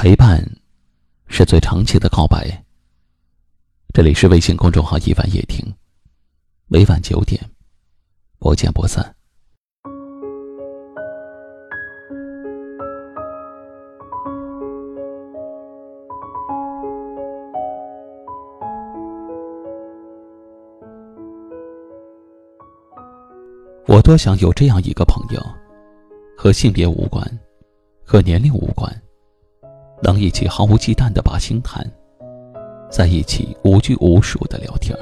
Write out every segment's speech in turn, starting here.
陪伴，是最长期的告白。这里是微信公众号“一晚夜听”，每晚九点，不见不散。我多想有这样一个朋友，和性别无关，和年龄无关。能一起毫无忌惮的把心谈，在一起无拘无束的聊天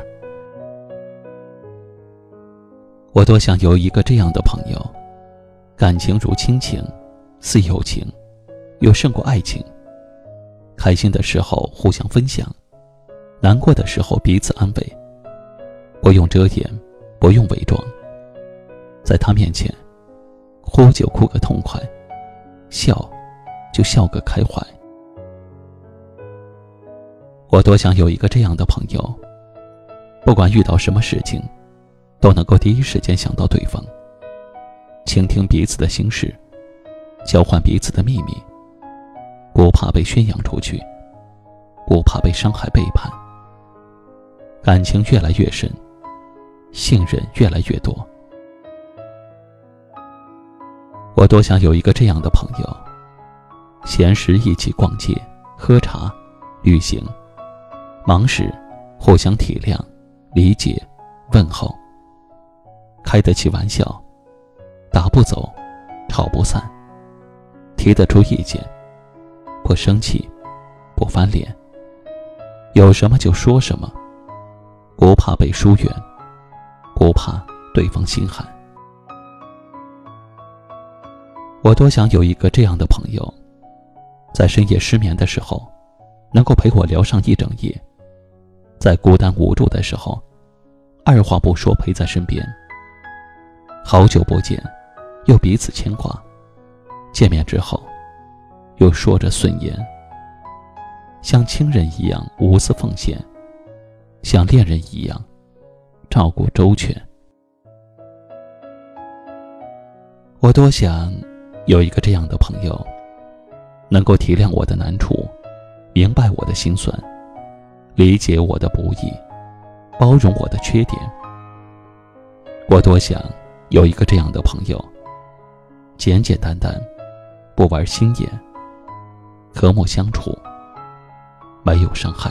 我多想有一个这样的朋友，感情如亲情，似友情，又胜过爱情。开心的时候互相分享，难过的时候彼此安慰。不用遮掩，不用伪装，在他面前，哭就哭个痛快，笑就笑个开怀。我多想有一个这样的朋友，不管遇到什么事情，都能够第一时间想到对方，倾听彼此的心事，交换彼此的秘密，不怕被宣扬出去，不怕被伤害背叛，感情越来越深，信任越来越多。我多想有一个这样的朋友，闲时一起逛街、喝茶、旅行。忙时，互相体谅、理解、问候，开得起玩笑，打不走，吵不散，提得出意见，不生气，不翻脸，有什么就说什么，不怕被疏远，不怕对方心寒。我多想有一个这样的朋友，在深夜失眠的时候，能够陪我聊上一整夜。在孤单无助的时候，二话不说陪在身边。好久不见，又彼此牵挂；见面之后，又说着顺言。像亲人一样无私奉献，像恋人一样照顾周全。我多想有一个这样的朋友，能够体谅我的难处，明白我的心酸。理解我的不易，包容我的缺点。我多想有一个这样的朋友，简简单单，不玩心眼，和睦相处，没有伤害。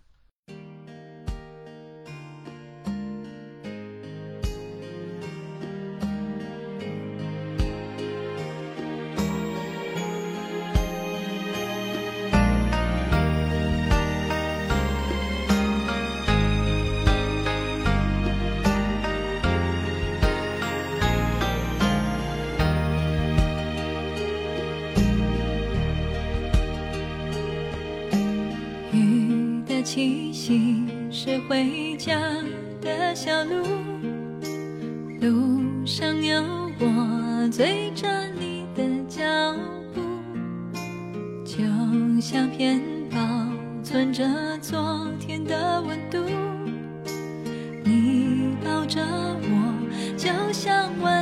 气息是回家的小路，路上有我追着你的脚步，就像片保存着昨天的温度。你抱着我，就像温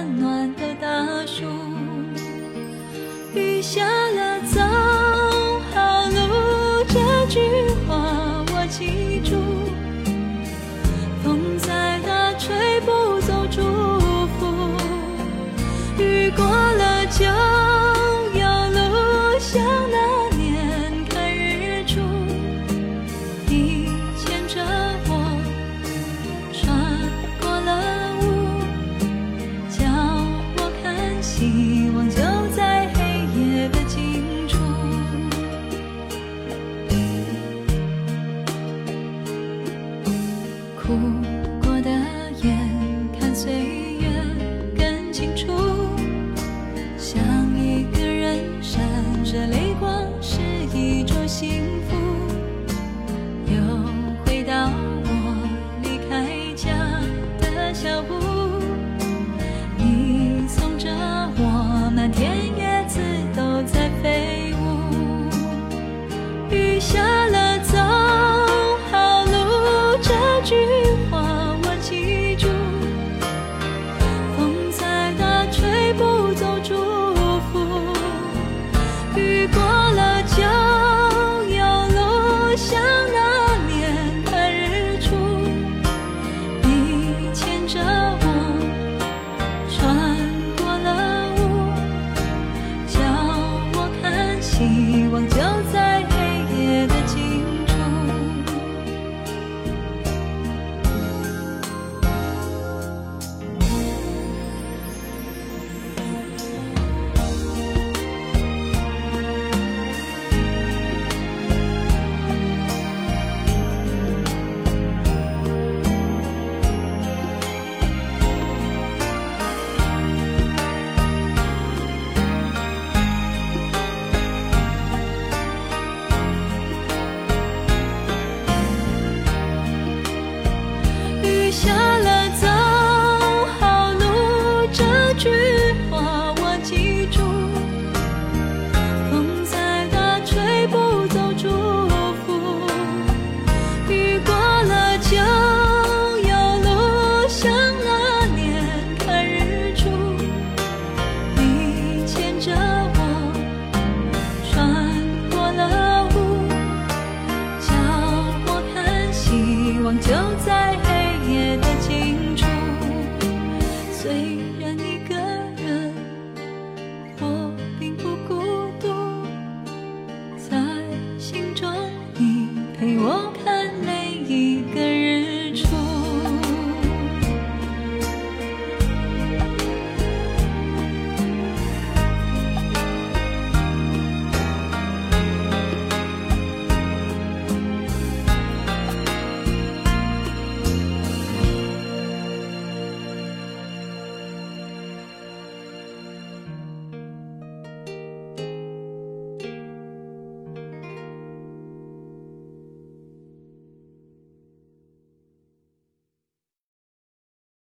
哭过的眼看岁月更清楚。想一个人闪着泪光是一种幸福。